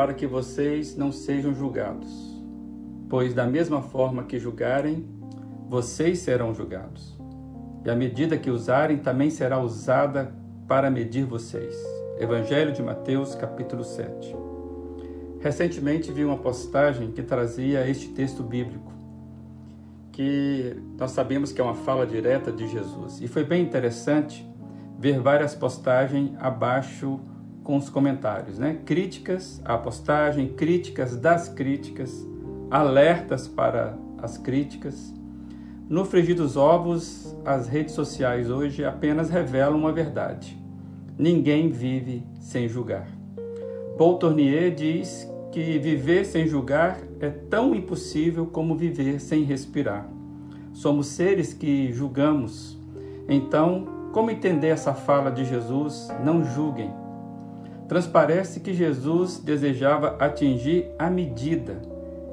Para que vocês não sejam julgados, pois da mesma forma que julgarem, vocês serão julgados. E a medida que usarem também será usada para medir vocês. Evangelho de Mateus, capítulo 7. Recentemente vi uma postagem que trazia este texto bíblico, que nós sabemos que é uma fala direta de Jesus. E foi bem interessante ver várias postagens abaixo com os comentários, né? Críticas à postagem, críticas das críticas, alertas para as críticas. No frigir dos ovos, as redes sociais hoje apenas revelam uma verdade. Ninguém vive sem julgar. Paul Tournier diz que viver sem julgar é tão impossível como viver sem respirar. Somos seres que julgamos. Então, como entender essa fala de Jesus? Não julguem. Transparece que Jesus desejava atingir a medida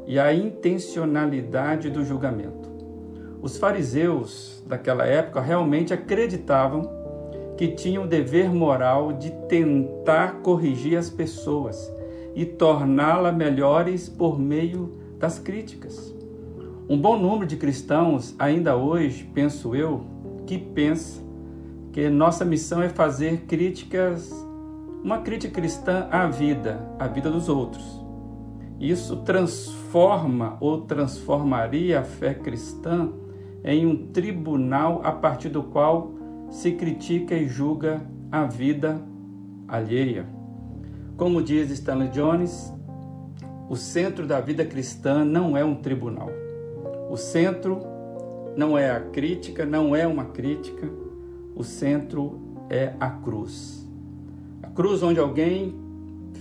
e a intencionalidade do julgamento. Os fariseus daquela época realmente acreditavam que tinham o dever moral de tentar corrigir as pessoas e torná-las melhores por meio das críticas. Um bom número de cristãos, ainda hoje, penso eu, que pensa que nossa missão é fazer críticas, uma crítica cristã à vida, à vida dos outros. Isso transforma ou transformaria a fé cristã em um tribunal a partir do qual se critica e julga a vida alheia. Como diz Stanley Jones, o centro da vida cristã não é um tribunal. O centro não é a crítica, não é uma crítica. O centro é a cruz. A cruz onde alguém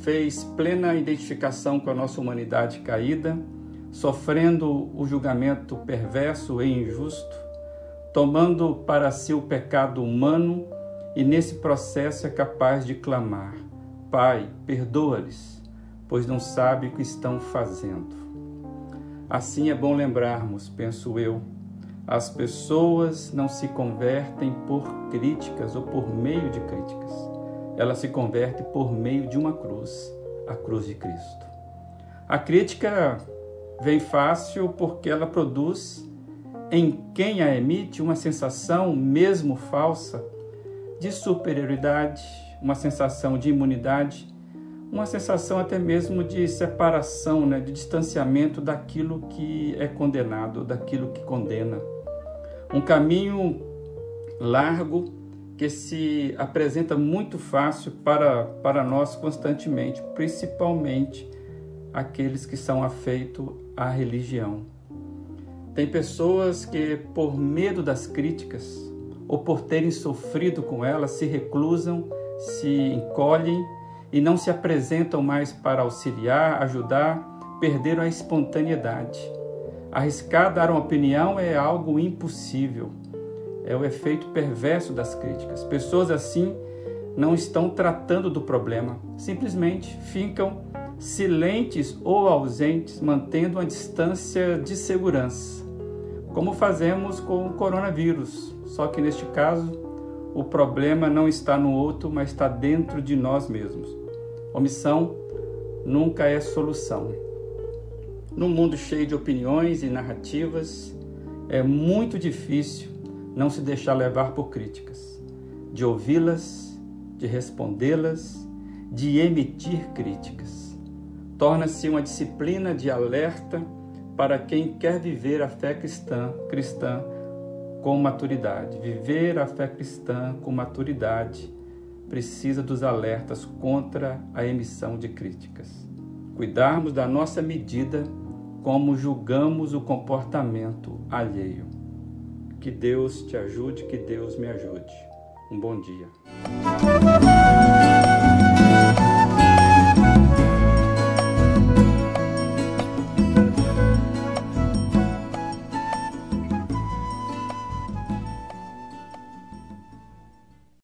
fez plena identificação com a nossa humanidade caída, sofrendo o julgamento perverso e injusto, tomando para si o pecado humano e nesse processo é capaz de clamar: Pai, perdoa-lhes, pois não sabem o que estão fazendo. Assim é bom lembrarmos, penso eu, as pessoas não se convertem por críticas ou por meio de críticas. Elas se convertem por meio de uma cruz, a cruz de Cristo. A crítica vem fácil porque ela produz em quem a emite uma sensação, mesmo falsa, de superioridade, uma sensação de imunidade, uma sensação até mesmo de separação, né, de distanciamento daquilo que é condenado, daquilo que condena. Um caminho largo que se apresenta muito fácil para, para nós constantemente, principalmente aqueles que são afeitos à religião. Tem pessoas que, por medo das críticas ou por terem sofrido com elas, se reclusam se encolhem e não se apresentam mais para auxiliar, ajudar, perderam a espontaneidade. Arriscar dar uma opinião é algo impossível. É o efeito perverso das críticas. Pessoas assim não estão tratando do problema, simplesmente ficam silentes ou ausentes, mantendo uma distância de segurança, como fazemos com o coronavírus. Só que neste caso, o problema não está no outro, mas está dentro de nós mesmos. Omissão nunca é solução. Num mundo cheio de opiniões e narrativas, é muito difícil não se deixar levar por críticas, de ouvi-las, de respondê-las, de emitir críticas. Torna-se uma disciplina de alerta para quem quer viver a fé cristã, cristã com maturidade. Viver a fé cristã com maturidade precisa dos alertas contra a emissão de críticas. Cuidarmos da nossa medida como julgamos o comportamento alheio. Que Deus te ajude, que Deus me ajude. Um bom dia.